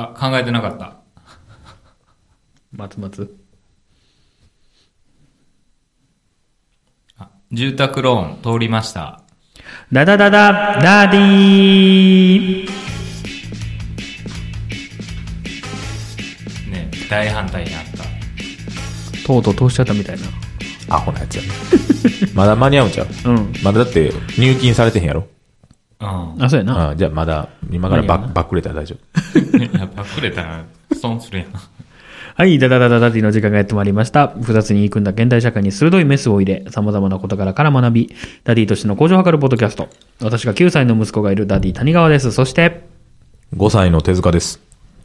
あ、考えてなかった。松松。あ住宅ローン通りました。ダダダダ、ダディーね、大反対になった。とうとう通しちゃったみたいな。アホなやつやね。まだ間に合うんちゃう？うん。まだだって入金されてへんやろ？うん。あ、そうやな。あじゃあまだ、今からバ間に合うなッバックれたら大丈夫。やっぱくれたら損するやん。はい、ダダダダダディの時間がやってまいりました。複雑に組んだ現代社会に鋭いメスを入れ、様々な事柄から学び、ダディとしての向上を図るポッドキャスト。私が9歳の息子がいるダディ谷川です。そして、5歳の手塚です。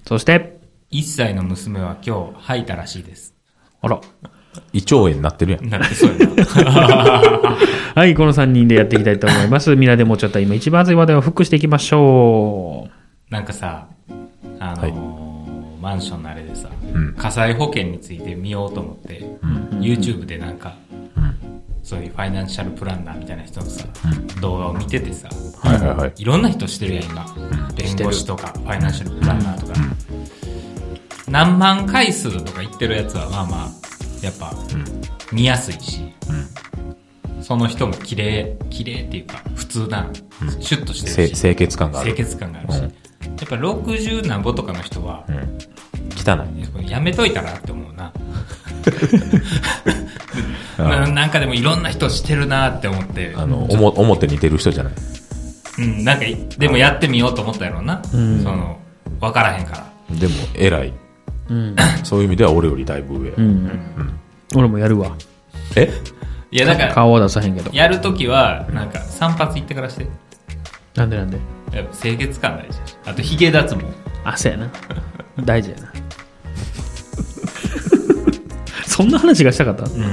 そして、1歳の娘は今日吐いたらしいです。あら。胃腸炎になってるやん。なってそうやな。はい、この3人でやっていきたいと思います。みんなでもうちょっと今一番熱い話題をフックしていきましょなんかさ、あのーマンションのあれでさ、うん火災保険について見ようと思って、YouTube でなんか、そういうファイナンシャルプランナーみたいな人のさ、動画を見ててさ、はいはいはい。いろんな人してるやん、今。弁護士とか、ファイナンシャルプランナーとか。何万回数とか言ってるやつは、まあまあ、やっぱ、見やすいし、その人も綺麗、綺麗っていうか、普通な、シュッとしてせるし、清潔感がある。清潔感があるし、うんやっぱ60何歩とかの人は、うん。汚い。やめといたらって思うな。あななんかでもいろんな人してるなって思って、あの、おも表に出る人じゃない。うん、なんかい、でもやってみようと思ったやろうな。んその、わからへんから。でも、偉い。う。うん。そういう意味では俺よりだいぶ上。うん。俺もやるわ。え？いや、だから、顔は出さへんけど。やるときは、なんか、散髪行ってからして。なんでなんで？やっぱ清潔感大事。あと、髭脱毛。あ、そうやな。大事やな。そんな話がしたかった？うん。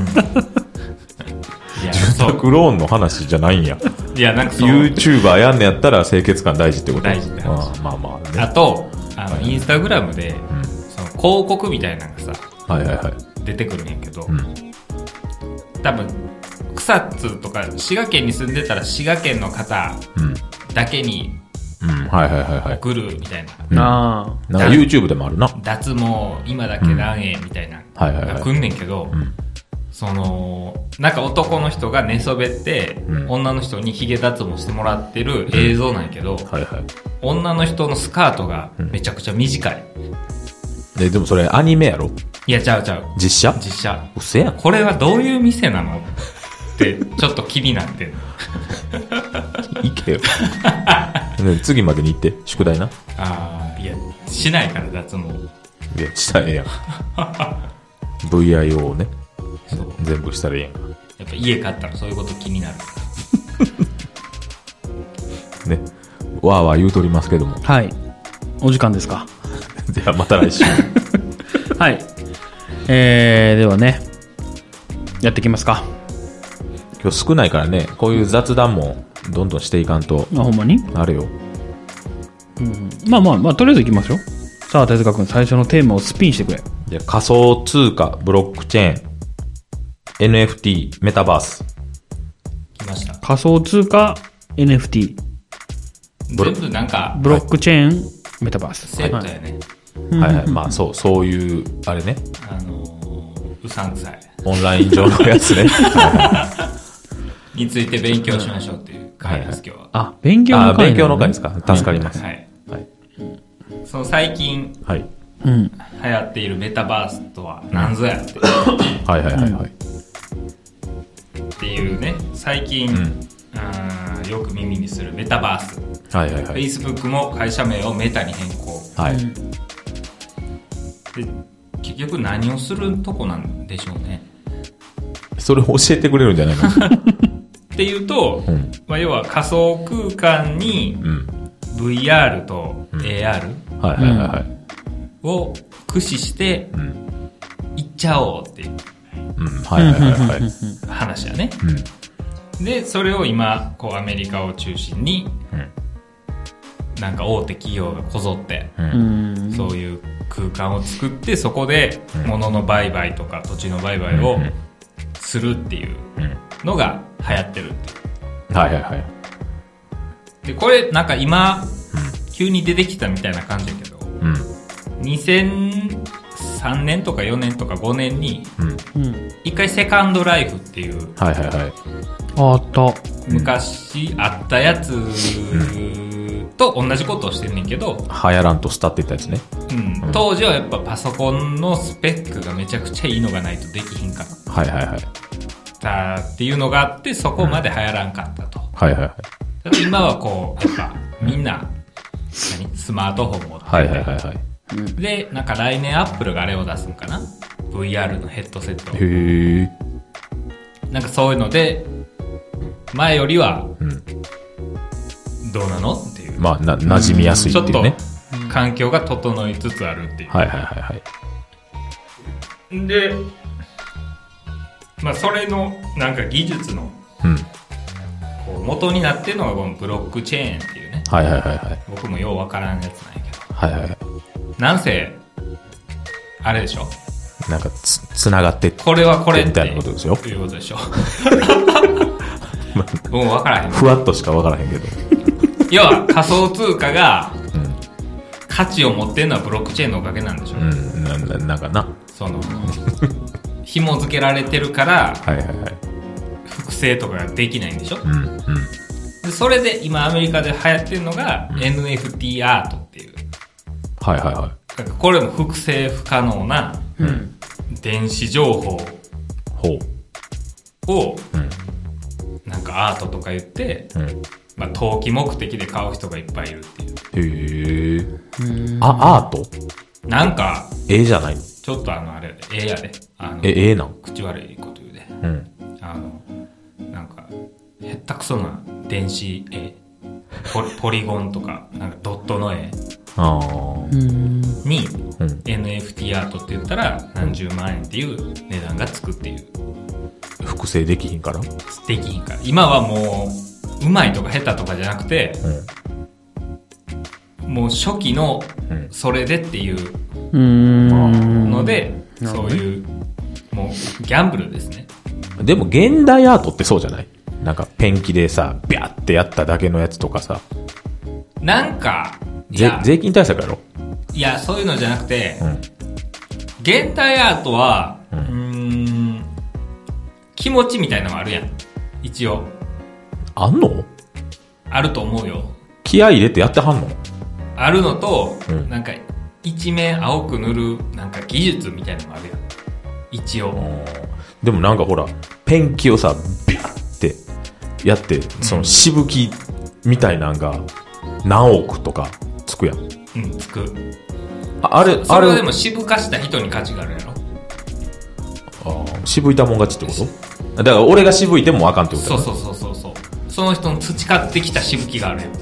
いや、住。宅ローンの話じゃないんや。いや、なんかそう。YouTuber やんねやったら清潔感大事ってこと？大事って話まあまあね。あと、あの、インスタグラムで、広告みたいなのがさ、はいはいはい。出てくるんやけど、うん。多分、草津とか、滋賀県に住んでたら滋賀県の方うん。だけにうん。はいはいはいはい。送るみたいな。うんあなんか YouTube でもあるな。脱毛、今だけ何円みたいな、はいはいはいが来んねんけど、うん。その、なんか男の人が寝そべって、うん女の人に髭脱毛してもらってる映像なんやけど、はいはい。女の人のスカートがめちゃくちゃ短い。で、でもそれアニメやろ？いや、ちゃうちゃう。実写？実写。うせやん。これはどういう店なの？って、ちょっと気になってんの行けよ。ね次までに行って、宿題な？ああ、いや、しないから脱毛。いや、したらええやん。VIO をね、そう。全部したらええやんか。やっぱ家買ったらそういうこと気になる。ね。わーわー言うとりますけども。あ。はい。お時間ですか？じゃあまた来週。はい。えー、ではね、やっていきますか。今日少ないからね、こういう雑談もどんどんしていかんと、あ、ほんまに？あるよ。まあまあまあ、とりあえず行きましょう。さあ、手塚くん、最初のテーマをスピンしてくれ。じゃあ仮想通貨、ブロックチェーン、NFT、メタバース。来ました。仮想通貨、NFT、ブロ全部なんか、ブロックチェーン、メタバース。セットやね。はいはい。まあそう、そういう、あれね、あのー、うさんくさい。オンライン上のやつね。について勉強しましょうっていう回です、今日は。あ、勉強あの回勉強の回ですか？か助かります。はい。はい。その最近はい。うん。流行っているメタバースとは何ぞやってはいはいはいはい。っていうね、最近、んあーよく耳にするメタバース。はいはいはい。Facebook も会社名をメタに変更。はい。で、結局何をするとこなんでしょうね。それ教えてくれるんじゃないの？っていうと、うん。まあ、要は仮想空間にうん。VR と AR。を駆使してうん。行っちゃおうっていう。話やね。うん。で、それを今、こうアメリカを中心に、うんなんか大手企業がこぞって、う。うんん。そういう空間を作って、そこで物の売買とか土地の売買をうんするっていううん。のが流行ってるっていう。はいはいはい。で、これなんか今、急に出てきたみたいな感じやけど、うん。2003年とか4年とか5年に、うん。うん。一回セカンドライフっていう、はいはいはい。あった。昔あったやつと同じことをしてんねんけど、流行らんとスタってったやつね。うん、当時はやっぱパソコンのスペックがめちゃくちゃいいのがないとできひんかっはいはいはい。たっていうのがあって、そこまで流行らんかったと。はいはいはい。だって今はこう、やっぱみんな、何？スマートフォン持ってて、はいはいはいはい。で、なんか来年アップルがあれを出すんかな ?VR のヘッドセット。へえ。なんかそういうので、前よりはうん。どうなの？って。まあ、な、馴染みやすいっていうね。環境が整いつつあるっていう。はいはいはいはい。で、まあそれのなんか技術のうん。こう元になってるのがこのブロックチェーンっていうね。はいはいはいはい。僕もようわからんやつなんやけど。はいはいはい。なんせ、あれでしょなんかつ、つながってこれはこれ。みたいなことですよ いうことでしょ。もうわからへん。ふわっとしかわからへんけど。要は仮想通貨がうん。価値を持ってるのはブロックチェーンのおかげなんでしょ。うん。な、ななんかな。その、紐付けられてるから、はいはいはい。複製とかができないんでしょ？うん。うん。でそれで今アメリカで流行ってるのが、NFT アートっていう。はいはいはだからこれも複製不可能なうん。電子情報い。ほう。をうん。なんかアートとか言って、うん。まあ、投機目的で買う人がいっぱいいるっていう。へえ。あ、アート？なんか、絵じゃない？のちょっとあの、あれやで、ええやで。あの、え、絵なん？口悪いこと言うで。うん。あの、なんか、へったくそな電子絵、ポリ ポリゴンとか、なんかドットの絵ああ。うん。に、うん。NFT アートって言ったら何十万円っていう値段がつくっていう。複製できひんから？できひんから。今はもう、うまいとか下手とかじゃなくて、うん。もう初期のうんそれでっていううん。ので、なるほどねそういう、もうギャンブルですね。でも現代アートってそうじゃない？なんかペンキでさ、ビャってやっただけのやつとかさ、なんか、税金対策やろ？いや、そういうのじゃなくて、うん。現代アートは、ううんーん、気持ちみたいなのもあるやん。一応。あんの？あると思うよ。気合い入れてやってはんの？あるのと、うんなんか、一面青く塗る、なんか技術みたいなのもあるやん。一応。でもなんかほら、ペンキをさ、ビャってやって、そのしぶきみたいなんが何億とかつくやん。うん、つく。ああれ、あれそれはでも渋かした人に価値があるやろ。あー渋いたもん勝ちってこと？だから俺が渋いてもあかんってことそうそうそうその人の培ってきたしぶきがあるやん。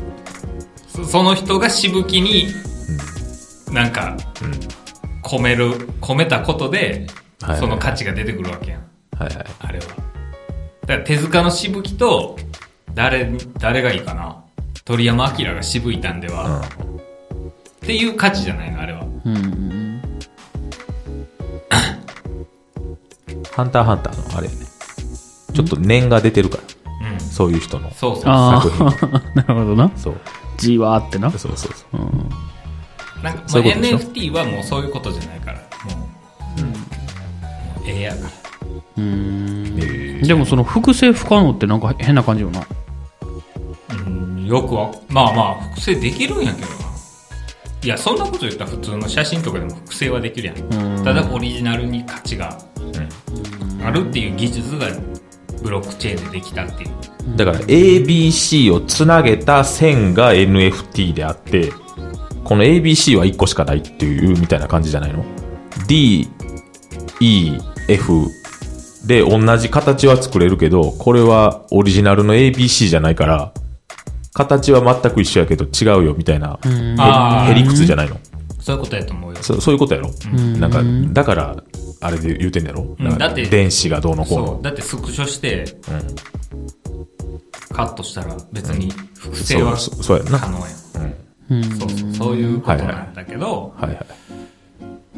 そその人がしぶきに、なんか、うん。込める、込めたことで、その価値が出てくるわけやん。はいはい。あれは。だから手塚のしぶきと、誰に、誰がいいかな鳥山明が渋いたんでは、っていう価値じゃないの、あれは。うん。ハンターハンターのあれやね。ちょっと念が出てるから、うん。そういう人の。そうそう。あ作あ、なるほどな。そう。じわーってな。そうそうそう。うん。なんか、そういう NFT はもうそういうことじゃないから。もう、もうええやから。うん。えーでもその複製不可能ってなんか変な感じよな。うん、よくは、まあまあ、複製できるんやけどな。いや、そんなこと言ったら普通の写真とかでも複製はできるやん。うんただオリジナルに価値があるっていう技術がブロックチェーンでできたっていう。だから ABC をつなげた線が NFT であって、この ABC は1個しかないっていうみたいな感じじゃないの ?D、E、F で同じ形は作れるけど、これはオリジナルの ABC じゃないから、形は全く一緒やけど違うよみたいな、へへりくつじゃないの？そういうことやと思うよ。そそういうことやろんなんか、だから、あれで言うてんだろ？うんだって電子がどうのこうのそう。。だってスクショしてうんカットしたら別に複製はそう、そうやんな。可能やん。うん。そうそう、そういうことなんだけど、はいはい。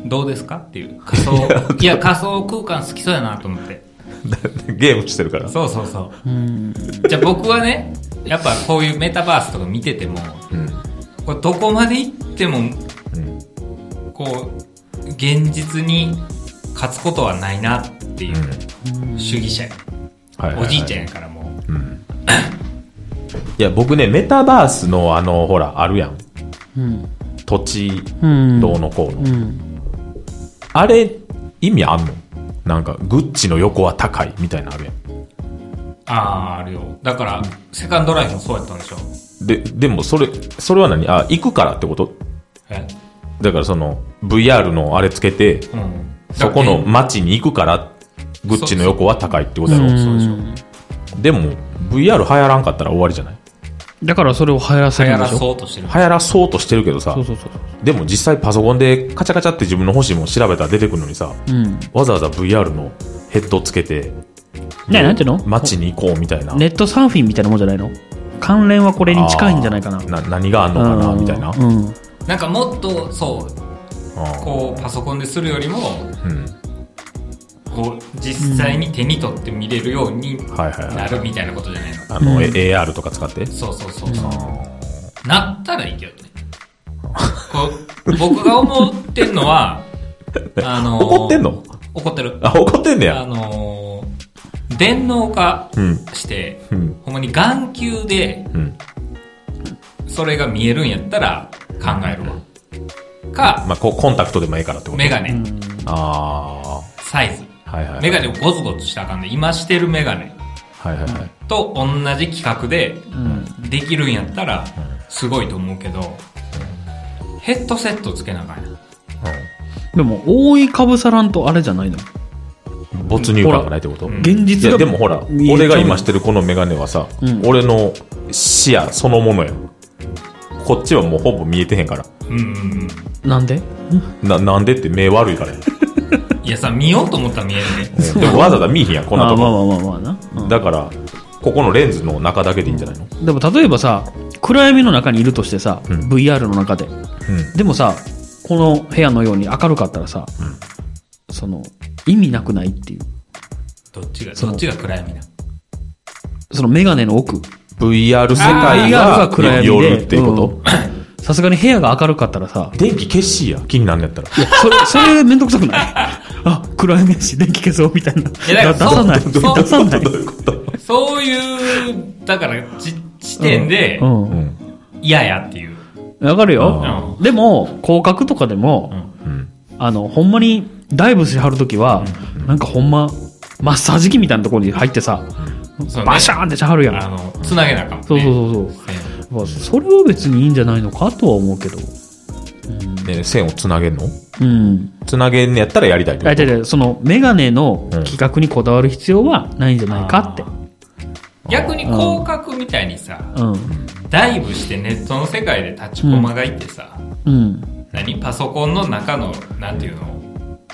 どうですか？っていう。仮想、いや、仮想空間好きそうやなと思って。ゲームしてるから。そうそうそう。うん。じゃあ僕はね、やっぱこういうメタバースとか見てても、うん。これどこまで行っても、うん。こう、現実に勝つことはないなっていう主義者や。おじいちゃんやからもう。いや、僕ね、メタバースのあの、ほら、あるやん。うん。土地、うん。どうのこうの。うん。あれ、意味あんの？なんか、グッチの横は高いみたいなのあるやん。ああ、あるよ。だから、セカンドライフもそうやったんでしょで、でもそれ、それは何？あ、行くからってこと？え？だからその、VR のあれつけて、うん。そこの街に行くから、グッチの横は高いってことやろ。でも、VR 流行らんかったら終わりじゃない？だからそれを流行らせ流行らるんでしょ？そうとしてる。流行らそうとしてるけどさそう、そうそう。でも実際パソコンでカチャカチャって自分の欲しいもの調べたら出てくるのにさ、うん。わざわざ VR のヘッドつけて、ねなんていうの？街に行こうみたいな。ネットサーフィンみたいなもんじゃないの？関連はこれに近いんじゃないかな。な何があんのかなみたいな。うん。なんかもっと、そう、こう、パソコンでするよりも、うん。こう、実際に手に取って見れるように。ないるみたいなことじゃないの。あの、え AR とか使って？そうそうそうそう。なったらいいけどね。こう僕が思ってんのは、あのー怒ってんの？怒ってる。あ、怒ってんねあや。のー電脳化うん。して、うん。ほんまに眼球でうん。それが見えるんやったら考えるわ。か、まあ、こう、コンタクトでもいいからってこと？メガネ、あサイズ。あ。はいはいはい。メガネをゴツゴツしたらあかんで、今してるメガネはいはいはい。と同じ規格でうん。できるんやったら、すごいと思うけど、ヘッドセットつけなあかんやん。でも、覆いかぶさらんとあれじゃないの？うん。没入感がないってこと？現いや、実が。でもほら、俺が今してるこのメガネはさ、うん俺の視野そのものやん。こっちはもうほぼ見えてへんから。うんうんなんで？な、なんでって目悪いからやん。うん。いやさ、見ようと思ったら見えるね。でもわざわざ見えへんやん、こんなとこ。あまあまあまあまあな。うんだから、ここのレンズの中だけでいいんじゃないの？でも例えばさ、暗闇の中にいるとしてさ、うん VR の中で。うん。でもさ、この部屋のように明るかったらさ、その、意味なくないっていう。どっちが、そのどっちが暗闇な。そのメガネの奥。VR 世界が夜っていうこと、うんさすがに部屋が明るかったらさ、電気消しや、気になんのやったら。いや、それ、それめんどくさくない？あ、暗闇やし、電気消そうみたいな。いや出さない。そう出さないど。ういうこと？そういう、だから、ち、地点でう、。うんん。嫌やっていう。わかるよう。でも、広角とかでも、うん。あの、ほんまにダイブしはるときは、なんかほんま、マッサージ機みたいなところに入ってさ、バシャーンってしはるやん。あの、つなげなあかん、ね。そうそうそうそう。まあそれは別にいいんじゃないのかとは思うけど。ね、線をつなげんの？うん。つなげんのやったらやりたいってあ、ことその、メガネの規格にこだわる必要はないんじゃないかって。逆に広角みたいにさ、うん。ダイブしてネットの世界で立ちコマがいてさ、うん。何？パソコンの中の、なんていうの？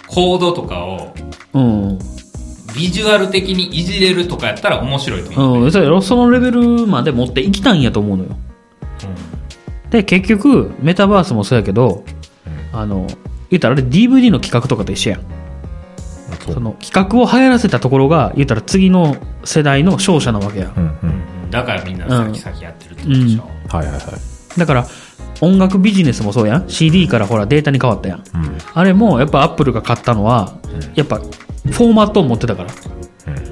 コードとかをうん。ビジュアル的にいじれるとかやったら面白いと思う。うん。そうやろそのレベルまで持っていきたいんやと思うのよ。で、結局、メタバースもそうやけど、あの、言ったらあれ DVD の企画とかと一緒やん。その企画を流行らせたところが、言ったら次の世代の勝者なわけや。うんうん。うんだからみんな先々やってるってことでしょ。はいはいはい。だから、音楽ビジネスもそうやん。CD からほらデータに変わったやん。うん。あれもやっぱアップルが買ったのは、やっぱフォーマットを持ってたから。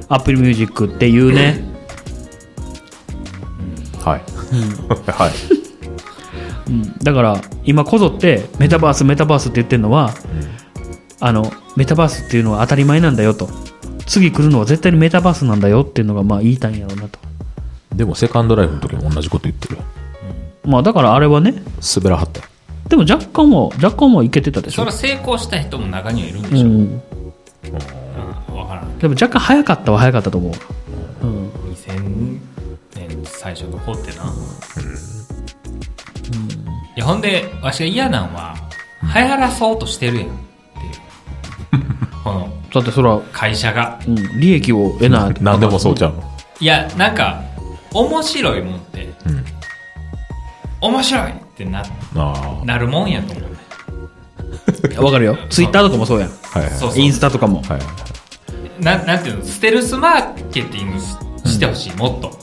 Apple Music っていうね、はい。はい。うんだから今こぞってメタバースメタバースって言ってるのは、あの、メタバースっていうのは当たり前なんだよと。次来るのは絶対にメタバースなんだよっていうのがまあ言いたいんやろうなと。でもセカンドライフの時も同じこと言ってるよ。まあだからあれはね、滑らはったよ。でも若干も、若干もいけてたでしょそれ。は成功した人も中にはいるんでしょ。うん。からん。でも若干早かったは早かったと思う。うん。2000年最初の方ってな。いや、ほんで、わしが嫌なんは、流行らそうとしてるやん。っていう。この、だってそら、会社が。うん、利益を得ない。何でもそうちゃうの？いや、なんか、面白いもんって、うん。面白いってな、あなるもんやと思うね。わかるよ。ツイッターとかもそうやん。あ。はいはい。インスタとかも。はい。な、なんていうの、ステルスマーケティングししてほしい、もっと。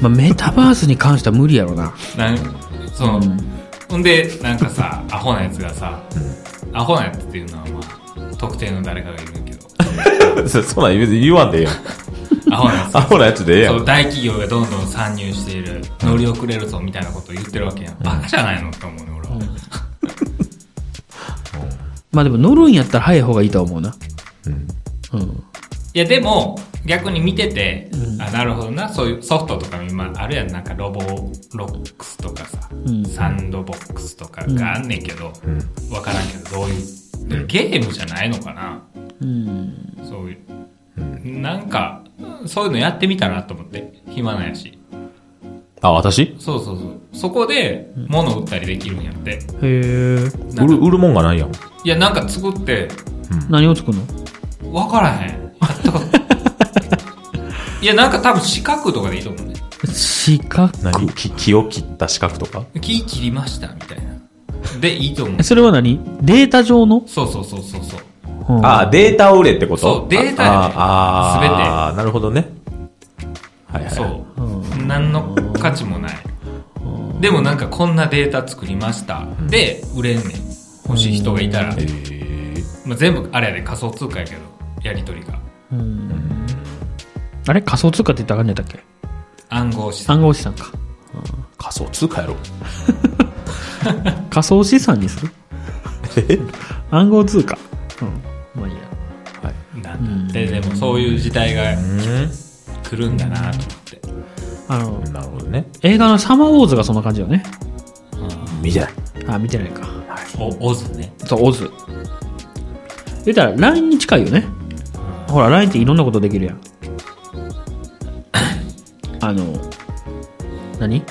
まあ、メタバースに関しては無理やろな。なんその、ほんで、なんかさ、アホなやつがさ、アホなやつっていうのはまあ、特定の誰かがいるけど、そ そんなん別に言わんでええやん。アホなやつアホなやつでええや。そうん大企業がどんどん参入している、乗り遅れるぞみたいなことを言ってるわけやん。バカじゃないのって思うね、俺は。まあでも乗るんやったら早い方がいいとは思うな。うん。うん。いや、でも、逆に見てて、あ、なるほどな、そういうソフトとかも今、あるやん、なんかロボロックスとかさ、ん。サンドボックスとかがあんねんけど、わ、からんけど、どういう、ゲームじゃないのかな。うん。そういう、なんか、そういうのやってみたらと思って、暇なんやし。あ、私？そうそうそう。そこで、物売ったりできるんやって。へえ。売る、売るもんがないやん。いや、なんか作って、何を作るの？わからへん。やったこと いや、なんか多分四角とかでいいと思うね。四角？何？木木を切った四角とか？木切りました、みたいな。で、いいと思う。それは何？データ上の？そうそうそうそうそう。うんあ、データを売れってこと？そうデータやねあああーなるほどね。はいはい。そう。何の価値もない。でもなんかこんなデータ作りました。で、売れんねん。欲しい人がいたら。えー、まあ、全部あれやで仮想通貨やけど、やりとりが。あれ？仮想通貨って言ったらあかんねやったっけ？暗号資産。暗号資産か。仮想通貨やろ。仮想資産にする？え？暗号通貨。うん。まあいいや。なんだで、でもそういう時代がうん。来るんだなと思って。あの、なるほどね。映画のサマーウォーズがそんな感じよね。見てない。あ、見てないか。お、オズね。そう、オズ。言ったら LINE に近いよね。ほら、LINE っていろんなことできるやん。あの、何？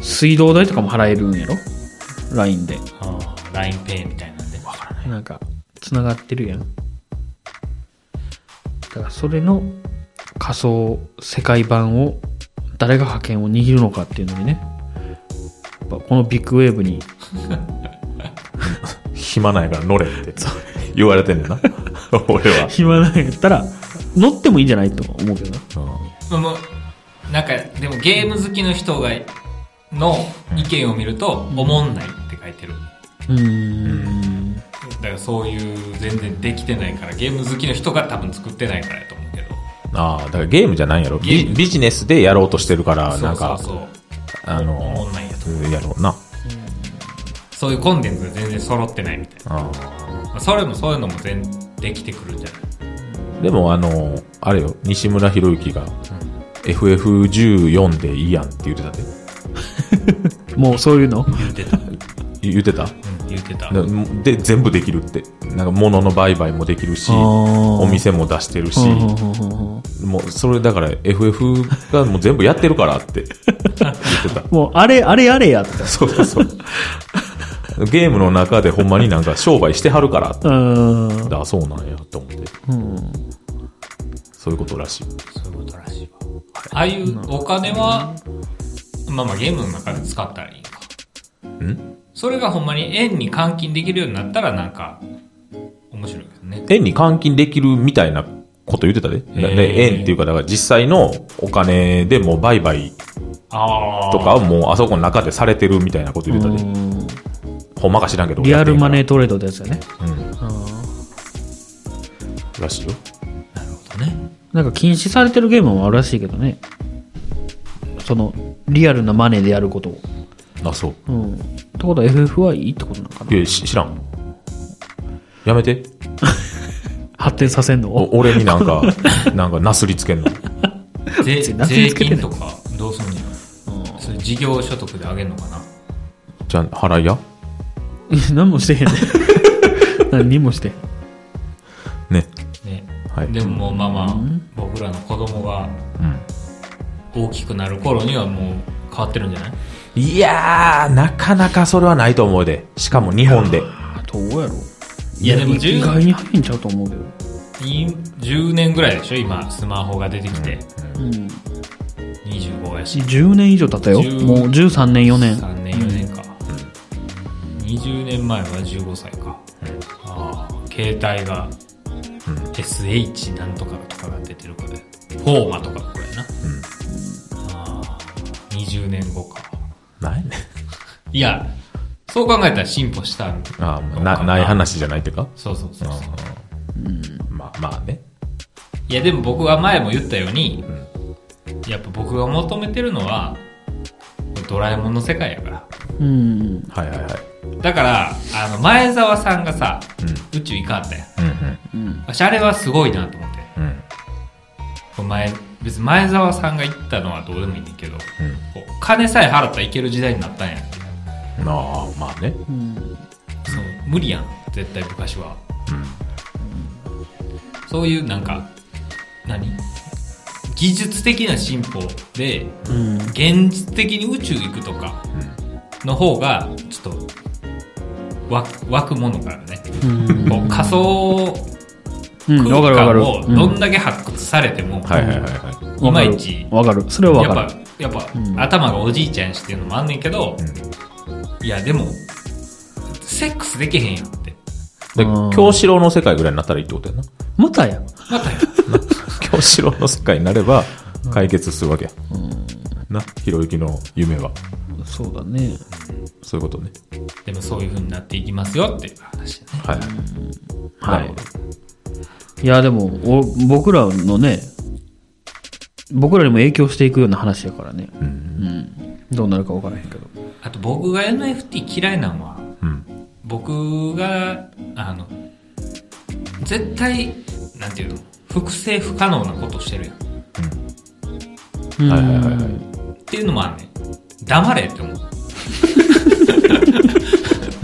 水道代とかも払えるんやろ ?LINE で。ああ、LINEPay みたいなんで。わからない。なんか、つながってるやん。だから、それの仮想世界版を、誰が覇権を握るのかっていうのにね。やっぱこのビッグウェーブに、暇ないから乗れって言われてんねんな。俺は。暇なんやったら、乗ってもいいんじゃないと思うけどな。まあもうなんか、でもゲーム好きの人が、の意見を見ると、おもんないって書いてる。うーん。だからそういう全然できてないから、ゲーム好きの人が多分作ってないからやと思うけど。ああ、だからゲームじゃないんやろ。ゲームビビジネスでやろうとしてるから、なんか、そうそうそう。あおのもんないやと。やろうな。そういうコンテンツが全然揃ってないみたいな。あまあ、それもそういうのも全できてくるんじゃない？ーでもあの、あれよ、西村博之が、FF14 でいいやんって言ってたで。もうそういうの？言ってた。言ってた？うん、言ってた。で、で全部できるって。なんか物の売買もできるし、お店も出してるし、もうそれだから FF がもう全部やってるからって言ってた。もう、あれ、あれやれやって。そうそうそう。ゲームの中でほんまになんか商売してはるからって。うーん。だそうなんやと思って。うん。そういうことらしい。そういうことらしいわ。ああいうお金は、まあまあゲームの中で使ったらいいか。ん？それがほんまに円に換金できるようになったらなんか、面白いけどね。円に換金できるみたいなこと言ってたで。で円っていうか、だから実際のお金でもう売買ああ。とかはもうあそこの中でされてるみたいなこと言ってたで。うんほんまか知らんけど。リアルマネー。ートレードってやつやね。らしいよ。なるほどね。なんか禁止されてるゲームもあるらしいけどね。その、リアルなマネーでやることを。あ、そう。うん。ってことは FF はいいってことなのかな？いや、し知らん。やめて。発展させんの？お俺になんか、なんかなすりつけんの。税 金とかどうすんの？それ事業所得であげんのかな？じゃあ、払いや 何もしてへんね 何にもしてへん。ね。ね。はい。でももうまあまあ、僕らの子供がうん。大きくなる頃にはもう変わってるんじゃない？いやー、なかなかそれはないと思うで。しかも日本で。どうやろいやでも意10外に早いんちゃうと思うけど。い10年ぐらいでしょ？今、スマホが出てきて。うん。25やし。10年以上経ったよ。10もう13年、4年。3年、4年か。20年前は15歳か。ああ、携帯が、SH なんとかとかが出てる子で。フォーマとかこれやな。ああ、20年後か。ないね。いや、そう考えたら進歩したんああ、な、ない話じゃないってか？そうそうそうそう。まあまあね。いやでも僕は前も言ったように、やっぱ僕が求めてるのは、ドラえもんの世界やから。うん。はいはいはい。だから、あの、前澤さんがさ、宇宙行かんったやん。うんうん。私あれはすごいなと思って。うん。前、別に前澤さんが言ったのはどうでもいいんだけど、うん。金さえ払ったらいける時代になったんやん。ああ、まあね。そう、無理やん。絶対昔は。そういうなんか、何？技術的な進歩で、うん。現実的に宇宙行くとかの方がちょっと湧く湧くものがあるね、うん。こう仮想。空間をどんだけ発掘されても、はいはいはいはいまいちわかる。それはわかる。やっぱやっぱ、頭がおじいちゃんやしっていうのもあんねんけど、いやでもセックスできへんやんってい。でうん、京志郎の世界ぐらいになったらいいってことやな。またや。またや京志郎の世界になれば解決するわけや。な、ひろゆきの夢は。そうだね。そういうことね。でもそういう風になっていきますよっていう話ねはい。はない。いや、でも、お僕らのね、僕らにも影響していくような話やからね。うん。どうなるかわからへんけど。あと僕が NFT 嫌いなのはうん。僕があの絶対なんていうの複製不可能なことしてるやんはいはいはいはい。っていうのもあんねん黙れって思う。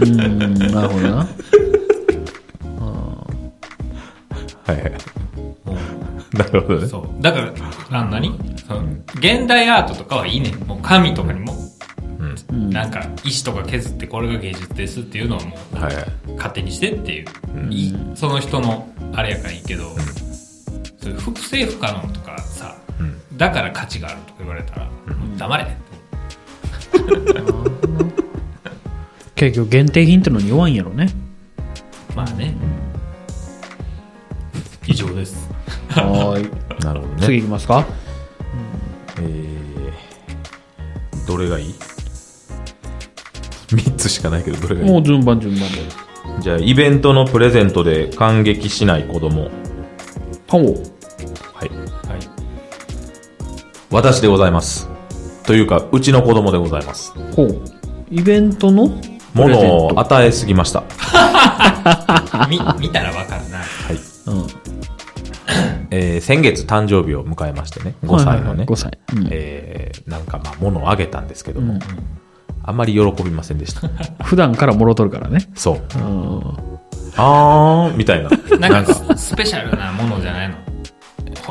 うん。なるほどな。はいはい。もなるほどね。うそう。だからあの何？その現代アートとかはいいね。んもう紙とかにも、なんか石とか削ってこれが芸術ですっていうのはもうはいはい。勝手にしてっていう、いいその人のあれやからいいけど、そういう複製不可能とかさ、ん。だから価値があるとか言われたら、もう黙れ。って結局限定品ってのに弱いんやろね。まあね、以上ですはーい。なるほどね。次行きますかえー、どれがいい ?3 つしかないけど、どれがいい？もう順番順番で。じゃあ、イベントのプレゼントで感激しない子供。ほう。はい。はい私でございます。というか、うちの子供でございます。ほう。イベントの？ものをト与えすぎました。み見たらわかるなはい。うん。えー、先月誕生日を迎えましてね。5歳のね。5歳。うん。えー、なんかまあ、物をあげたんですけども、あんまり喜びませんでした。普段からもろとるからね。そう。うん。あー、みたいな。なんかスペシャルなものじゃないの？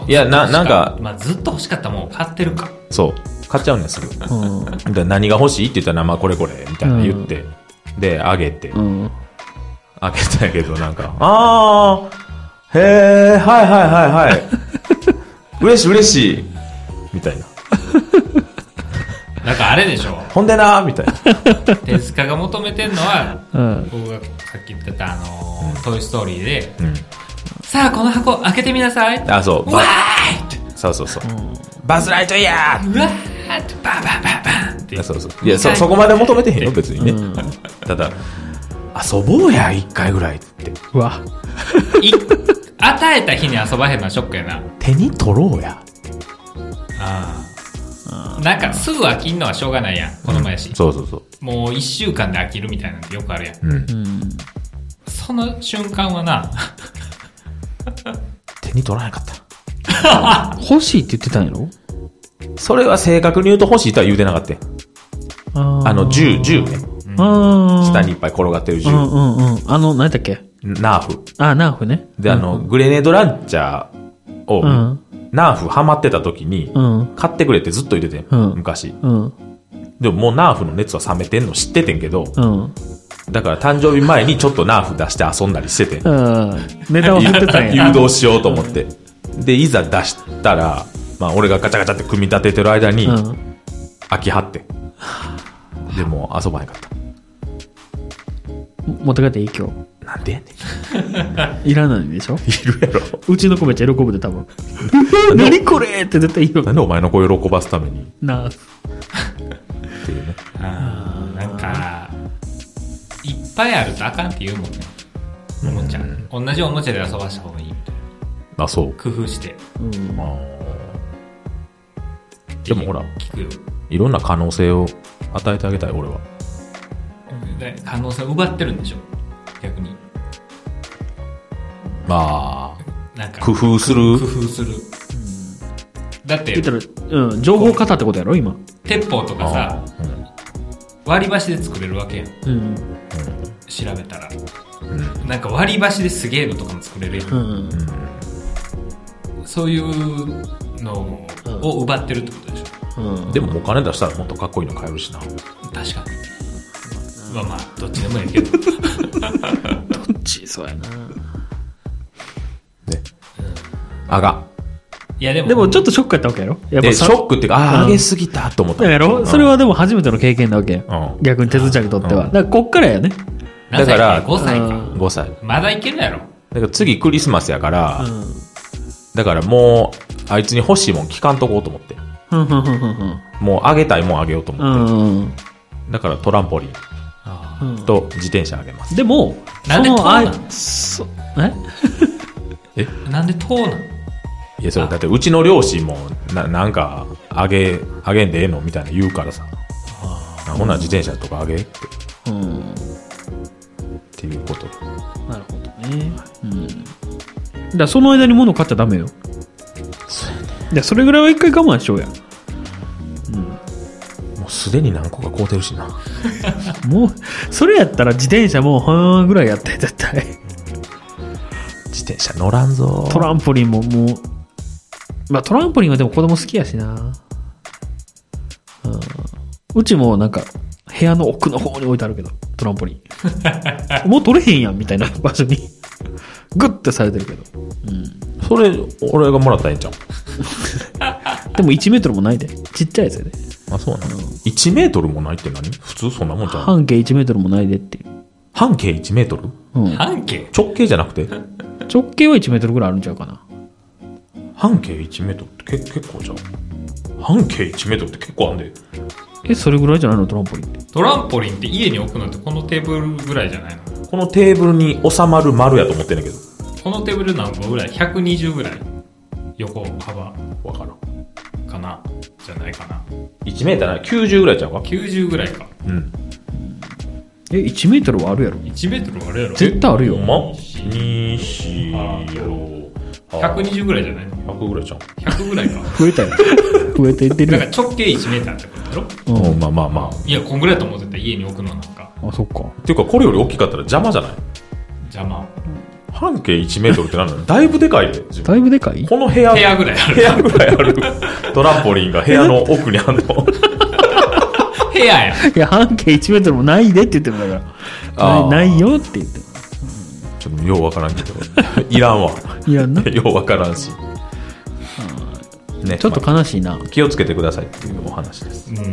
いやななんかまあ、ずっと欲しかったものを買ってるかそう。買っちゃうんですぐ。うん。で何が欲しいって言ったら、まあこれこれ、みたいな言って、で、あげて、うん。あげたんやけど、なんか、あー、へー、はいはいはいはい。嬉しい嬉しい。みたいな。なんかあれでしょほんでなー、みたいな。手塚が求めてんのはうん。僕がさっき言ってたあのートイ・ストーリーでうん。さあこの箱開けてみなさいあ、そう。うわバーいってそうそうそう。バズライトイヤーうわーってバンバンバンバンってあそうそう。いや、そ、そこまで求めてへんよ、別にね。ただ、遊ぼうや、一回ぐらいって。うわ。い与えた日に遊ばへんのはショックやな手に取ろうや。ああなんかすぐ飽きんのはしょうがないやんこの前やし、そうそうそう。もう一週間で飽きるみたいなんてよくあるやんうん。うん。その瞬間はな 手に取らなかった。欲しいって言ってたんやろ？それは正確に言うと欲しいとは言うてなかったよあーあの、銃、銃ね。下にいっぱい転がってる銃う。んうんうん。あの、何だっけ？ナーフ。あ、ナーフね。で、あの、グレネードランチャーを、うん。ナーフハマってた時に、うん。買ってくれってずっと言っててん、うん昔。うん。でももうナーフの熱は冷めてんの知っててんけど、うん。だから誕生日前にちょっとナーフ出して遊んだりしてて。ネタを振ってたんや。誘導しようと思って。で、いざ出したら、まあ俺がガチャガチャって組み立ててる間に、うん。飽きはって。でも遊ばへんかった。持って帰っていい今なんでやねん。日。いらないでしょいるやろ。うちの子めっちゃ喜ぶで多分。何これって絶対言うよ。なんでお前の子を喜ばすためになあ。っていうね。あーなんかぱいあるとあかんって言うもんね。おもちゃ。同じおもちゃで遊ばした方がいいみたいな。あ、そう。工夫して。うん。あーでもほら、聞くよ。いろんな可能性を与えてあげたい、俺は。で可能性を奪ってるんでしょ？逆に。まなんか。あ、工夫する？工。夫する。だって言っ、たら、うん、情報型ってことやろ、今。鉄砲とかさ、割り箸で作れるわけやん。うん。調べたら。うんうんなんか割り箸ですげえのとかも作れるやん。うん。そういうのを奪ってるってことでしょうん。でもお金出したらもっとかっこいいの買えるしな。確かに。まあまあ、どっちでもいいけど。どっち？そうやな。ね。あが。いやでも、でもちょっとショックやったわけやろ？やっで、ぱさショックっていうか、ああ、うん上げすぎたと思った。だやろ？それはでも初めての経験なわけや。うん逆に手伝いにとっては。うんだからこっからやね。だから5歳か。5歳。まだいけるやろ。だから次クリスマスやから、うん。だからもう、あいつに欲しいもん聞かんとこうと思って。もうあげたいもんあげようとう思って。んうんだからトランポリンうん。と自転車あげます。でも、なんでそのあいこうなんそえ？なんで遠なんいや、それだってうちの両親も、な、なんか、あげ、あげんでええのみたいな言うからさ。あほな自転車とかあげって、っうん。ていうこと。なるほどね。うん。だその間に物買っちゃダメよ。そうやね。で、それぐらいは一回我慢しようや。もうすでに何個か買うてるしな。もう、それやったら自転車もう、はーぐらいやって、絶対。自転車乗らんぞ。トランポリンももう、まあトランポリンはでも子供好きやしな。うん。うちもなんか、部屋の奥の方に置いてあるけど、トランポリン。もう取れへんやん、みたいな場所に。グッてされてるけど。それ、俺がもらったらええんちゃう？でも1メートルもないで。ちっちゃいやつやで。あ、そうなの、?1 メートルもないって何？普通そんなもんじゃん。半径1メートルもないでっていう。半径1メートル？うん。半径？直径じゃなくて？直径は1メートルぐらいあるんちゃうかな。半径1メートルってけ結構じゃん。半径1メートルって結構あんで。え、それぐらいじゃないの？トランポリンって。トランポリンって家に置くのってこのテーブルぐらいじゃないの？このテーブルに収まる丸やと思ってんねんけど。このテーブル何個ぐらい ?120 ぐらい横幅わからん。かな？じゃないかな1メートルな90ぐらいちゃうか？90ぐらいか。うん。え、1メートルはあるやろ？1メートルあるやろ絶対あるよ。ま ?2、4、5、120ぐらいじゃない？の100ぐらいちゃう ?100 ぐらいか。増えたよ。増えていってるよだから直径1メーターってことだろ？うんうん、まあまあまあ。いや、こんぐらいだと思ってた家に置くのなんか。あ、そっか。っていうか、これより大きかったら邪魔じゃない？邪魔。半径1メートルって何なの？だいぶでかいで、自分。だいぶでかい？この部屋、部屋ぐらいある部屋ぐらいある。トランポリンが部屋の奥にあるの。部屋やん。いや、半径1メートルもないでって言ってるんだから。ないないよって言ってる。ちょっとようわからんけど。いらんわ。いやな。ようわからんし。ね、ちょっとま悲しいな。あ気をつけてくださいっていうお話です。うん。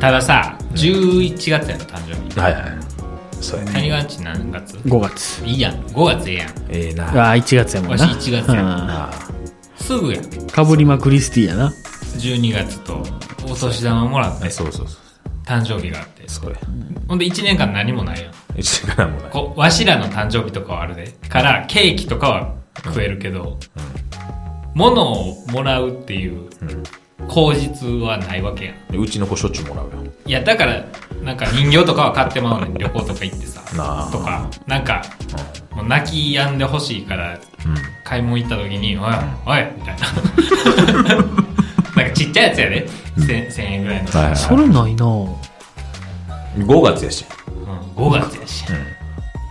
たださ、11月やの誕生日。はいはい。そうやね。谷川何月？5月。いいやん。5月ええやん。ええな。ああ、1月やもんな。わし1月やああすぐやん。ーかぶりまクリスティやな。12月とお年玉もらってあ、そうそうそう。誕生日があって。それ。ほんで1年間何もないやん。一時間もない。こわしらの誕生日とかはあるで。から、ケーキとかは食えるけど、物をもらうっていう口実はないわけやん。でうちの子しょっちゅうもらうよ。いや、だから、なんか人形とかは買ってまうねん。旅行とか行ってさ。なあとか、なんか、もう泣き止んでほしいから、買い物行った時に、おい、おい、みたいな。なんかちっちゃいやつやで。1000 1000円ぐらいの。はいはい。それないな5月やし。うん、5月やし。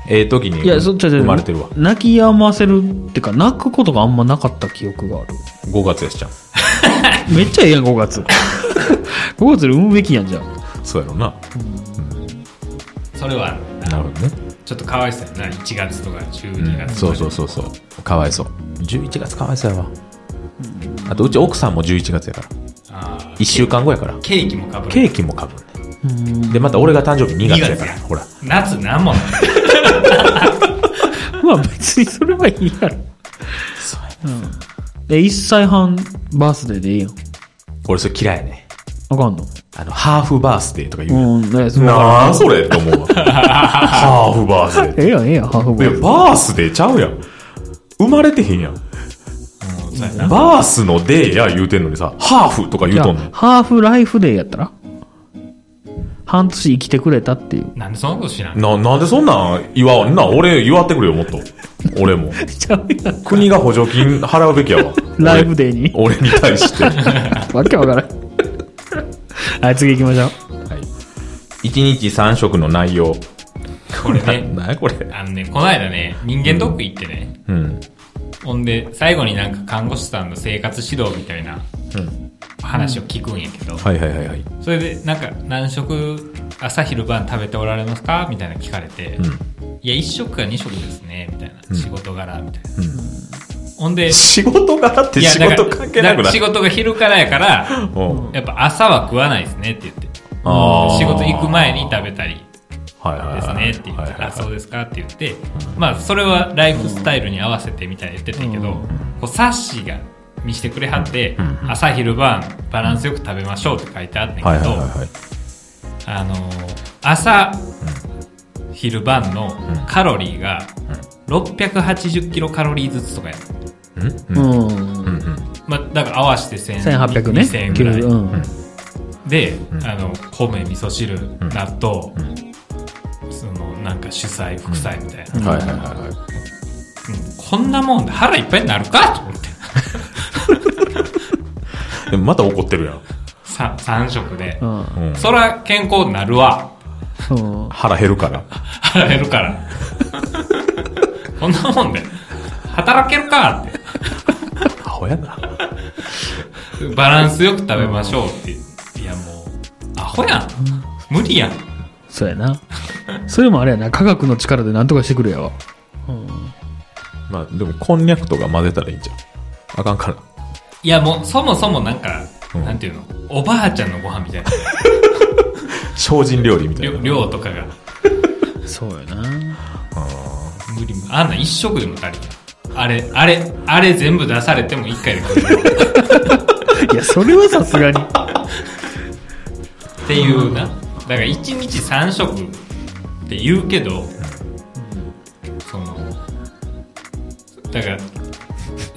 ええ時にいや、そっちゃ生まれてるわ。泣き止ませるってか、泣くことがあんまなかった記憶がある。5月やしちゃん。めっちゃええやん、5月。5月で産むべきやん、じゃん。そうやろな。それはある、なるほどね。ちょっとかわいそうやな。1月とか12月そうとか。そうそうそう。かわいそう。11月かわいそうやわ。あと、うち奥さんも11月やから。あー1週間後やから。ケーキもかぶる。ケーキもかぶるね。で、また俺が誕生日2月やから。2月やほら。夏なんもない。まあ別にそれはいいやろ。そうやうん。で、1歳半バースデーでいいやん。俺それ嫌いやね。あかんの？あの、ハーフバースデーとか言うやん。うん、ね、そうなあそれと思うわ。ハーフバースデー。ええやん、ええやん、ハーフバース。バースデーちゃうやん。生まれてへんやん。バースのデーや言うてんのにさ、ハーフとか言うとんの。ハーフライフデーやったら？半年生きてくれたっていう。なんでそんなことしないな、なんでそんなん言わん？な、俺言わってくれよ、もっと。俺も。国が補助金払うべきやわ。ライフデーに。俺俺に対して。は わけわからん。はい、次行きましょう。い。1日3食の内容。これね。なやこれ？あのね、この間ね、人間ドック行ってね、うん。ほんで、最後になんか看護師さんの生活指導みたいなうん。話を聞くんやけど、はいはいはいはい。それでなんか何食朝昼晩食べておられますか？みたいな聞かれて、うん。いや、1食か2食ですね、みたいな。ん仕事柄、みたいな。うん。ほんで、仕事柄って仕事関係なくない？仕事が昼からやから、うん。やっぱ朝は食わないですねって言って。仕事行く前に食べたり。ですねって言って、はいはいはいあ、そうですかって言って、まあ、それはライフスタイルに合わせてみたいな言ってたけど、こう、サッシーが見してくれはって、朝昼晩バランスよく食べましょうって書いてあったけど、はいはいはいはい。あのー朝、昼晩のカロリーが680キロカロリーずつとかやる。うんうん？うん。うんうん。まあ、だから合わせて1000 1800ね。2000ぐらい。うん。で、あの、米、味噌汁、納豆、んその、なんか主菜、副菜みたいな。はいはいはいはい。うんこんなもんで腹いっぱいになるかと思。でもまた怒ってるやん。さ3食で。うん。うん。そら健康になるわ。うん。腹減るから。腹減るから。こんなもんで。働けるかって。アホやな。バランスよく食べましょうって。いやもう、アホやん。無理やん。そうやな。それもあれやな、科学の力で何とかしてくれやわ。まあでもこんにゃくとか混ぜたらいいんじゃん。あかんから。いやもう、そもそもなんか、うんなんていうの？おばあちゃんのご飯みたいな。精進料理みたいな。量量とかが。そうやな。無理無理。あんな一食でも足りない。あれ、あれ、あれ全部出されても一回で食える。いや、それはさすがに。っていうな。だから一日三食って言うけど、その、だから、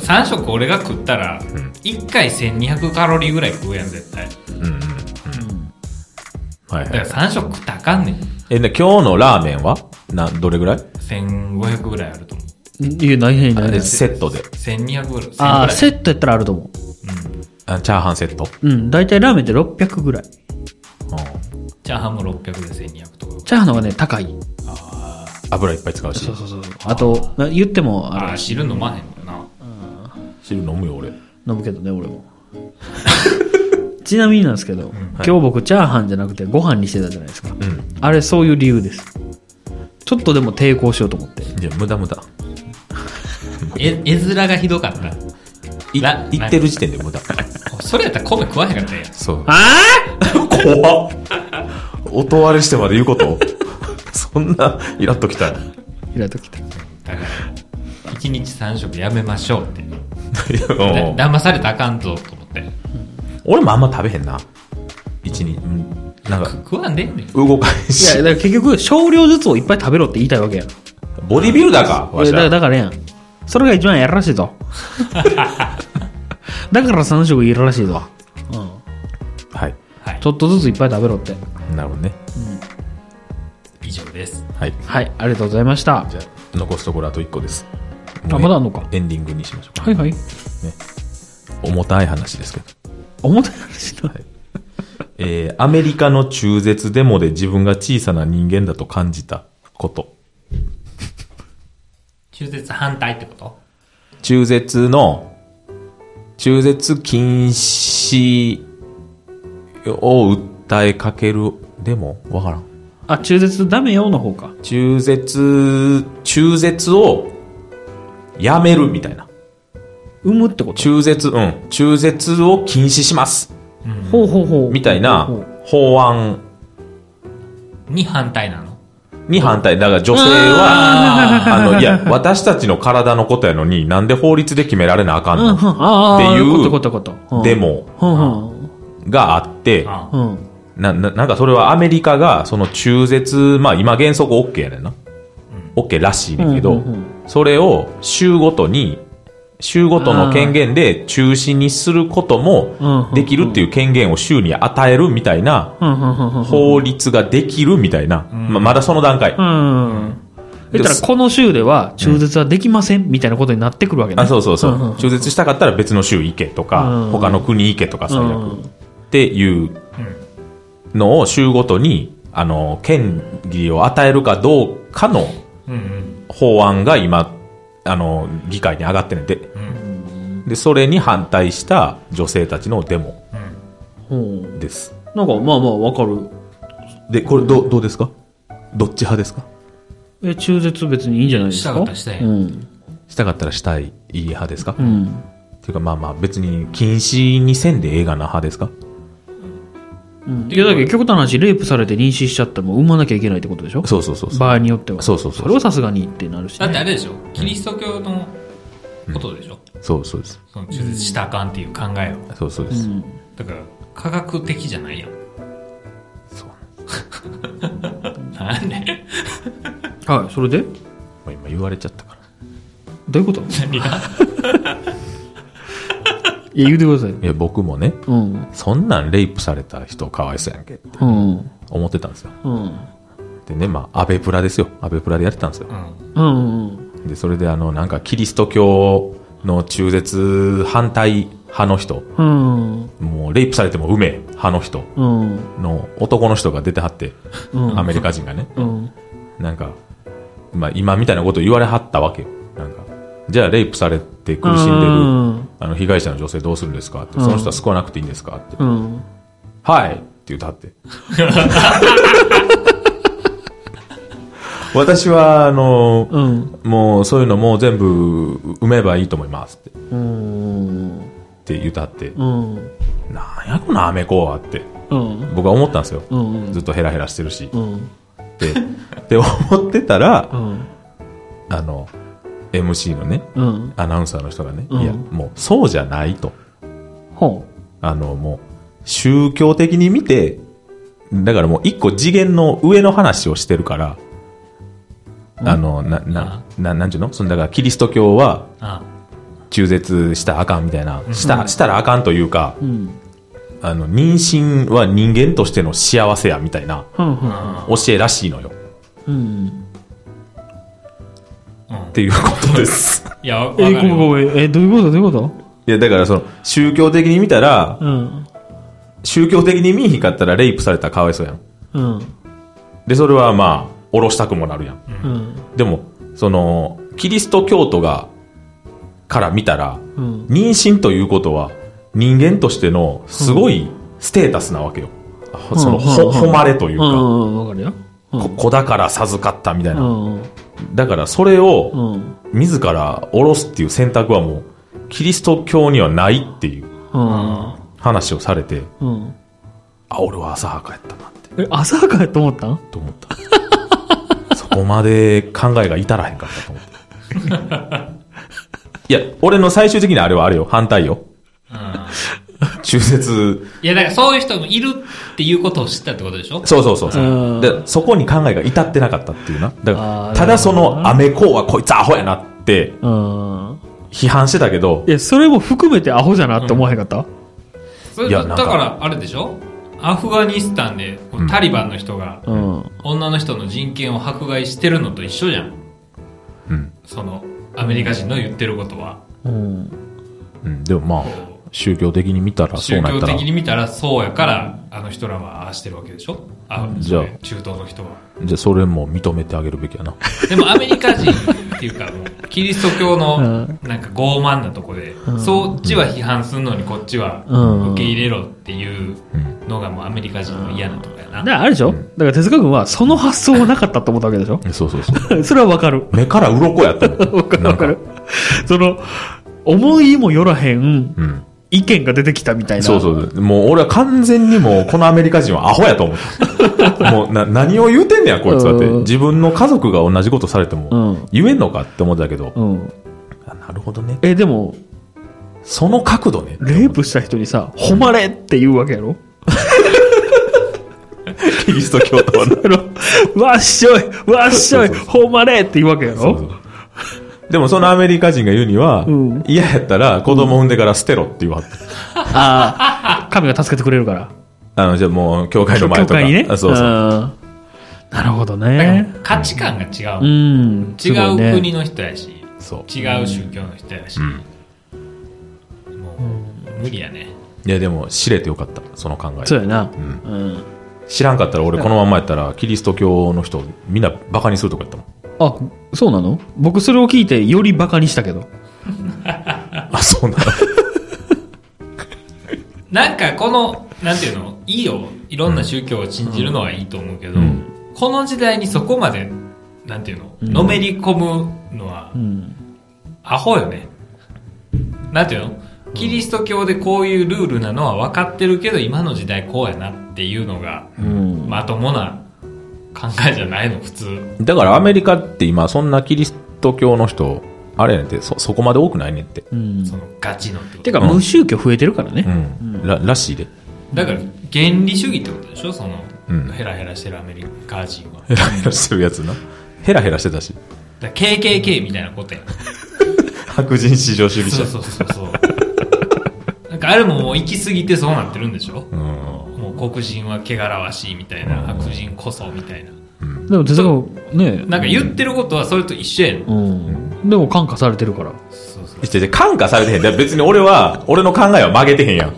三食俺が食ったら、一回1200カロリーぐらい食うやん、絶対。うんうんうん。はいだからはい。三食食ったらあかんねん。え、で今日のラーメンは？な、どれぐらい？1500ぐらいあると思う。いや、何何何え何セットで。1200ぐらい。1000ぐああ。セットやったらあると思あチャーハンセット？う。うん。だいたいラーメンって600ぐらい。チャーハンも600で1200とか。チャーハンの方がね、高い。油いっぱい使うし。そうそうそう。あと、な言っても、ああ汁飲まへん。汁飲むよ、俺。飲むけどね、俺も。ちなみになんですけど、今日僕チャーハンじゃなくてご飯にしてたじゃないですか。うん。あれそういう理由です。ちょっとでも抵抗しようと思って。いや、無駄無駄。え、絵面がひどかった。いな行ってる時点で無駄。それやったら米食わへんかったらええやん。そう。あ怖っ。音割れしてまで言うこと？そんな、イラっときた。あイラときた。だから、一日三食やめましょうって。騙されたらあかんぞと思って。俺もあんま食べへんな。一日、うんなんか、食わんでんねん。動かへんいや、しだ。から結局、少量ずつをいっぱい食べろって言いたいわけやボディビルダーか、わしら。だからやん。それが一番やらしいぞ。だから3食いるらしいぞ。うん。はい。はいち。ょっとずついっぱい食べろって。なるほどね。以上です。はい。はい、ありがとうございました。じゃあ、残すところあと1個です。あ、まだあんのか。エンディングにしましょうか。はいはい。重たい話ですけど。重たい話だ。えー、アメリカの中絶デモで自分が小さな人間だと感じたこと。中絶反対ってこと？中絶の、中絶禁止を訴えかけるデモわからん。あ、中絶ダメよの方か。中絶、中絶をやめるみたいな。産むってこと？中絶、うん。中絶を禁止します。ほうほうほう。みたいな法案に反対なの？に反対。だから女性は、あの、いや、私たちの体のことやのに、なんで法律で決められなあかんの？ああ、っていうデ。モ。があって。な、ななんかそれはアメリカが、その中絶、まあ今原則 OK やねんな。OK らしいねんけど、うんうんうんそれを州ごとに、州ごとの権限で中止にすることうんもうんできるっていう権限を州に与えるみたいな。法律ができるみたいな。ままだその段階。うん。言ったら、でこの州では中絶はできませんみたいなことになってくるわけね。あ、そうそうそんんう。中絶したかったら別の州行けとかうん、他の国行けとか最悪。うんっていうのを州ごとに、あの、権利を与えるかどうかの。法案が今、あの、議会に上がってるんで、で、それに反対した女性たちのデモほうです。なんか、まあまあ、わかる。で、これど、どうですか？どっち派ですか？え、中絶別にいいんじゃないですか？したかったらしたい。うん。したかったらしたい、いい派ですか、っうん。ていうかまあまあ別に禁止にせんで映画な派ですか？うんいや、だけど極端な話、レイプされて妊娠しちゃったらもう産まなきゃいけないってことでしょ？そうそうそうそう。場合によっては。そうそうそうそれはさすがにってなるし、だってあれでしょ？キリスト教のことでしょ、そうそうです。その中絶したらあかんっていう考えを。そうそうです。うん。だから、科学的じゃないやん。そう。なんで？はい、それで？今言われちゃったから。どういうこと？何が？いや、言うてください。いや、僕もね、うん。そんなんレイプされた人かわいそうやんけってうん。思ってたんですよ。うん。でね、まあ、アベプラですよ。アベプラでやってたんですよう。ん。うん。うん。で、それであの、なんかキリスト教の中絶反対派の人、うん。もうレイプされても運命派の人うん。の男の人が出てはって、うんアメリカ人がね、うん。なんか、まあ今みたいなこと言われはったわけよ。なんか、じゃあレイプされて苦しんでる、うんあの被害者の女性どうするんですかって、その人は救わなくていいんですかって、うん。はいって言うてはって。私は、あの、うん。もうそういうのもう全部埋めばいいと思いますってうん。って言うたって、うん。なんやこのアメコはってうん。僕は思ったんですよ。うん。ずっとヘラヘラしてるし。うん。って、って思ってたら、うん。あの、MC のね、うん。アナウンサーの人がね、うんいや、もうそうじゃないと。ほあの、もう、宗教的に見て、だからもう一個次元の上の話をしてるから、あの、な、な、な、なんちゅうの？そのだからキリスト教はあ中絶したらあかんみたいな、した、したらあかんというか、う。うん。あの、妊娠は人間としての幸せやみたいなうん。うん。教えらしいのよ。うん。っていうことです。いや、え。ごめんごめん。え、どういうこと？どういうこいや、だからその、宗教的に見たらと、うん。宗教的に見えひんかったらレイプされたらかわいそうやん。うん。で、それはまあ、下ろしたくもなるやん。うん。でも、その、キリスト教徒が、から見たら、うん。妊娠ということは、人間としての、すごいステータスなわけよ。その、うんほ、うん誉れというか、うんうん。わかるよ。うんこ子だから授かったみたいうな。ん。だから、それを、うん。自ら下ろすっていう選択はもう、キリスト教にはないっていううん。話をされて、うん。あ、俺は浅はかやったなって、え、浅はかやと思ったん？と思った。そこまで考えが至らへんかったと思って。いや、俺の最終的にあれはあれよ、反対よ。中絶、いや、だからそういう人もいるっていうことを知ったってことでしょ？そうそうそうそううんで。そこに考えが至ってなかったっていうな。だから、ただその、アメコーはこいつアホやなってうん。批判してたけど、え、それも含めてアホじゃなって思わへんかった？それいやだから、あれでしょ？アフガニスタンで、タリバンの人が、うん。女の人の人権を迫害してるのと一緒じゃん。うん。その、アメリカ人の言ってることは。うん。うん、でもまあ、宗教的に見たらそう宗教なったら、的に見たらそうやから、あの人らはああしてるわけでしょ？あ、じゃあそれ中東の人は。じゃあそれも認めてあげるべきやな。でもアメリカ人っていうか、キリスト教のうんなんか傲慢なとこで、そっちは批判するのにこっちはうん受け入れろっていうのがもうアメリカ人の嫌なとこやな。だからあれでしょ？だから手塚君はその発想はなかったと思ったわけでしょ？そうそうそう。それはわかる。目から鱗やった。わかるわかる。その、思いもよらへんうん。意見が出てきたみたいな。そうそう。もう俺は完全にもうこのアメリカ人はアホやと思った。もうな、何を言うてんねや、こいつだって。うん自分の家族が同じことされてもうん。言えんのかって思ったけど、うん。あなるほどね。え、でも、その角度ね。レイプした人にさ、誉れって言うわけやろ？キリスト教徒はな。あのわっしょいわっしょい誉れって言うわけやろ？でもそのアメリカ人が言うには、うん嫌やったら子供産んでから捨てろって言わはった。ああ、神が助けてくれるから。あの、じゃあもう、教会の前とか。教会にね。あそうそう。んなるほどね。価値観が違う。うん。す違うね国の人やし、そう。違う宗教の人やし、うん。もう、無理やね。いや、でも、知れてよかった。その考え。そうやな。んうん。知らんかったら俺このまんまやったら、キリスト教の人、みんなバカにするとかやったもん。あ、そうなの？僕それを聞いてよりバカにしたけど。あ、そうなの？なんかこの、なんていうの、いいよ。いろんな宗教を信じるのはいいと思うけど、うんこの時代にそこまで、なんていうの、のめり込むのはう、ん。アホよね。なんていうの？キリスト教でこういうルールなのは分かってるけど、今の時代こうやなっていうのが、うん。まともな考えじゃないの、普通。だからアメリカって今、そんなキリスト教の人、あれやねんって、そ、そこまで多くないねんって。うん。そのガチのってことてか、無宗教増えてるからね。うん。ら、らしいで。だから、原理主義ってことでしょその、うんヘラヘラしてるアメリカ人は。ヘラヘラしてるやつな。ヘラヘラしてたし。だから KKK みたいなことやん。白人至上主義者。そうそうそうそう。なんかあれももう行き過ぎてそうなってるんでしょ？うん。黒人は汚らわしいみたいな、白人こそみたいな。でも、哲学、ねなんか言ってることはそれと一緒やねん。うん。でも感化されてるから。そうそう。いやいや感化されてへん。だから別に俺は、俺の考えは曲げてへんやん。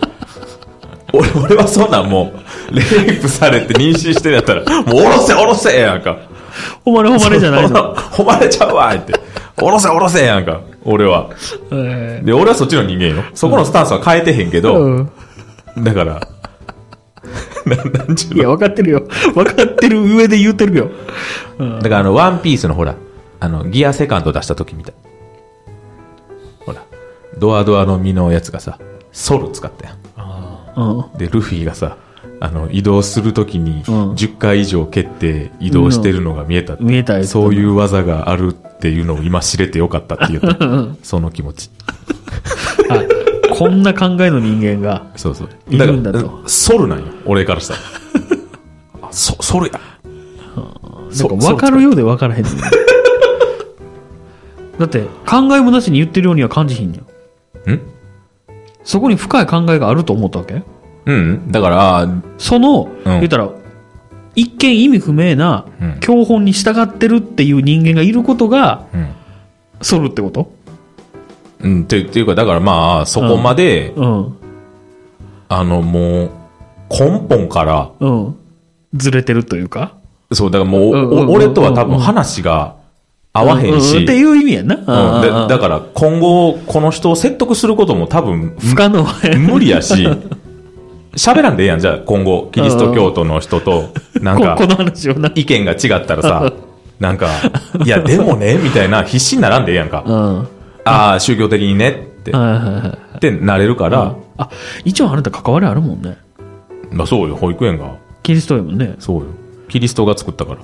俺、俺はそんなんもう、レイプされて妊娠してるやったら、もうおろせおろせやんか。誉れ誉れじゃないの。誉れちゃうわって。おろせおろせやんか。俺は。えで、俺はそっちの人間よ。そこのスタンスは変えてへんけえど、うん。だから、ななんちゅういや、の。分かってるよ。分かってる上で言ってるよ。うん。だからあの、ワンピースのほら、あの、ギアセカンド出した時みたい。ほら、ドアドアの実のやつがさ、ソル使ったやん。あうん。で、ルフィがさ、あの、移動するときに、うん10回以上蹴って移動してるのが見えた。見えたそういう技があるっていうのを今知れてよかったって言った。その気持ち。あ、こんな考えの人間が。そうそう。いるんだとソルなんよ。俺からしたら。あそ、ソルや。なんか分かるようで分からへんねんだって、考えもなしに言ってるようには感じひんねん。ん？そこに深い考えがあると思ったわけ？うん。だから、その、言ったら、一見意味不明なうん教本に従ってるっていう人間がいることが、うん。ソルってこと？うん、っていうか、だからまあ、そこまで、うん。あの、もう、根本から、うん。ずれてるというか。そう、だからもう、俺とは多分話が合わへんし、っていう意味やんな。うんだから今後、この人を説得することも多分不可能や無理やし、喋らんでええやん、じゃあ今後、キリスト教徒の人と、なんかここ、の話をな。意見が違ったらさ、なんか、いや、でもね、みたいな、必死にならんでええやんか。うん。はああ、宗教的にねってい、はいはい。ってなれるから、あ、一応あなた関わりあるもんね。まあそうよ、保育園が。キリストやもんね。そうよ。キリストが作ったから。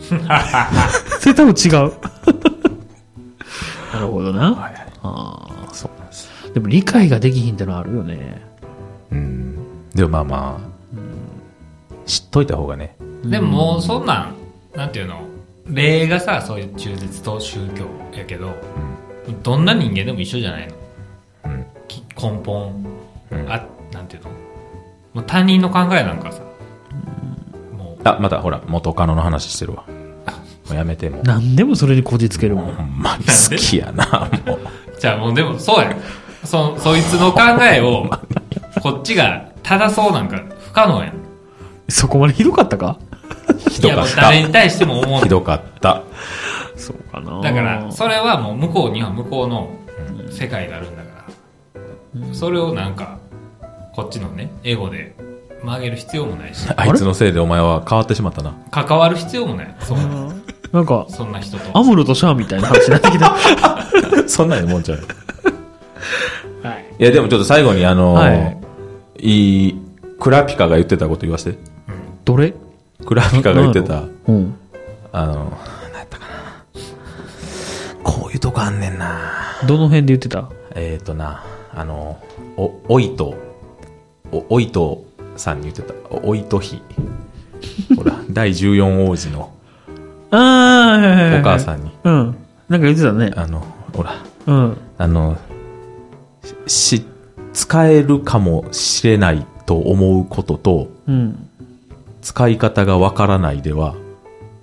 それ多分違う。なるほどな。あそうなんです。ーでも理解ができひんってのはあるよね。うん。でもまあまあ、知っといた方がね。でももうそんなん、なんていうの、例がさ、そういう中絶と宗教やけど、どんな人間でも一緒じゃないの、うんき根本、うんあ、なんていうの？もう他人の考えなんかさ、もう、あ、またほら、元カノの話してるわ。もうやめて、もう。何でもそれにこじつけるもん。ほんまに好きやな、もう。じゃあもうでもそうやん。そ、そいつの考えを、こっちが正そうなんか不可能やん。そこまでひどかったか？ひどかった。誰に対しても思うひ。どかった。そうかなだから、それはもう向こうには向こうの世界があるんだから、それをなんか、こっちのね、エゴで曲げる必要もないし、あいつのせいでお前は変わってしまったな。関わる必要もない。そんな、なんか、そんな人と。アムロとシャアみたいな話になってきた。そんなんもんちゃう。はい。いや、でもちょっと最後にあの、はいい、いクラピカが言ってたこと言わせて。どれ？クラピカが言ってた、うん。あの、何やったかな。こういうとこあんねんな。どの辺で言ってた？えっ、ー、とな、あの、お、おいと、お、おいとさんに言ってた、おおいとひ。ほら、第14王子のああ、はいはいはい。お母さんに、うん。なんか言ってたね。あの、ほら、うん。あの、し、使えるかもしれないと思うことと、うん。使い方がわからないでは、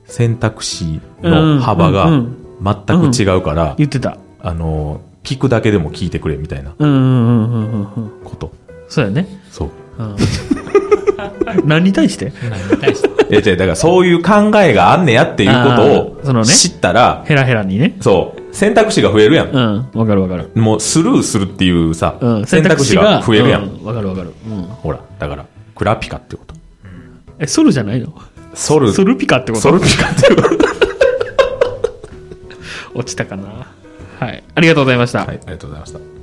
選択肢の幅が全く違うから、言ってた。あの、聞くだけでも聞いてくれみたいなうんうんうんうんうんうん。こと。そうやね。そう。うん。何に対して？何に対して。いや、違う、だからそういう考えがあんねやっていうことあーそのねを知ったら、ヘラヘラにね。そう、選択肢が増えるやん。うん。わかるわかる。もうスルーするっていうさ、うん。選択肢が増えるやん。うんわかるわかる。うん。ほら、だから、クラピカってこと。え、ソルじゃないの？ソル、ソルピカってこと？ソルピカってこと。落ちたかなはい。ありがとうございました。はい、ありがとうございました。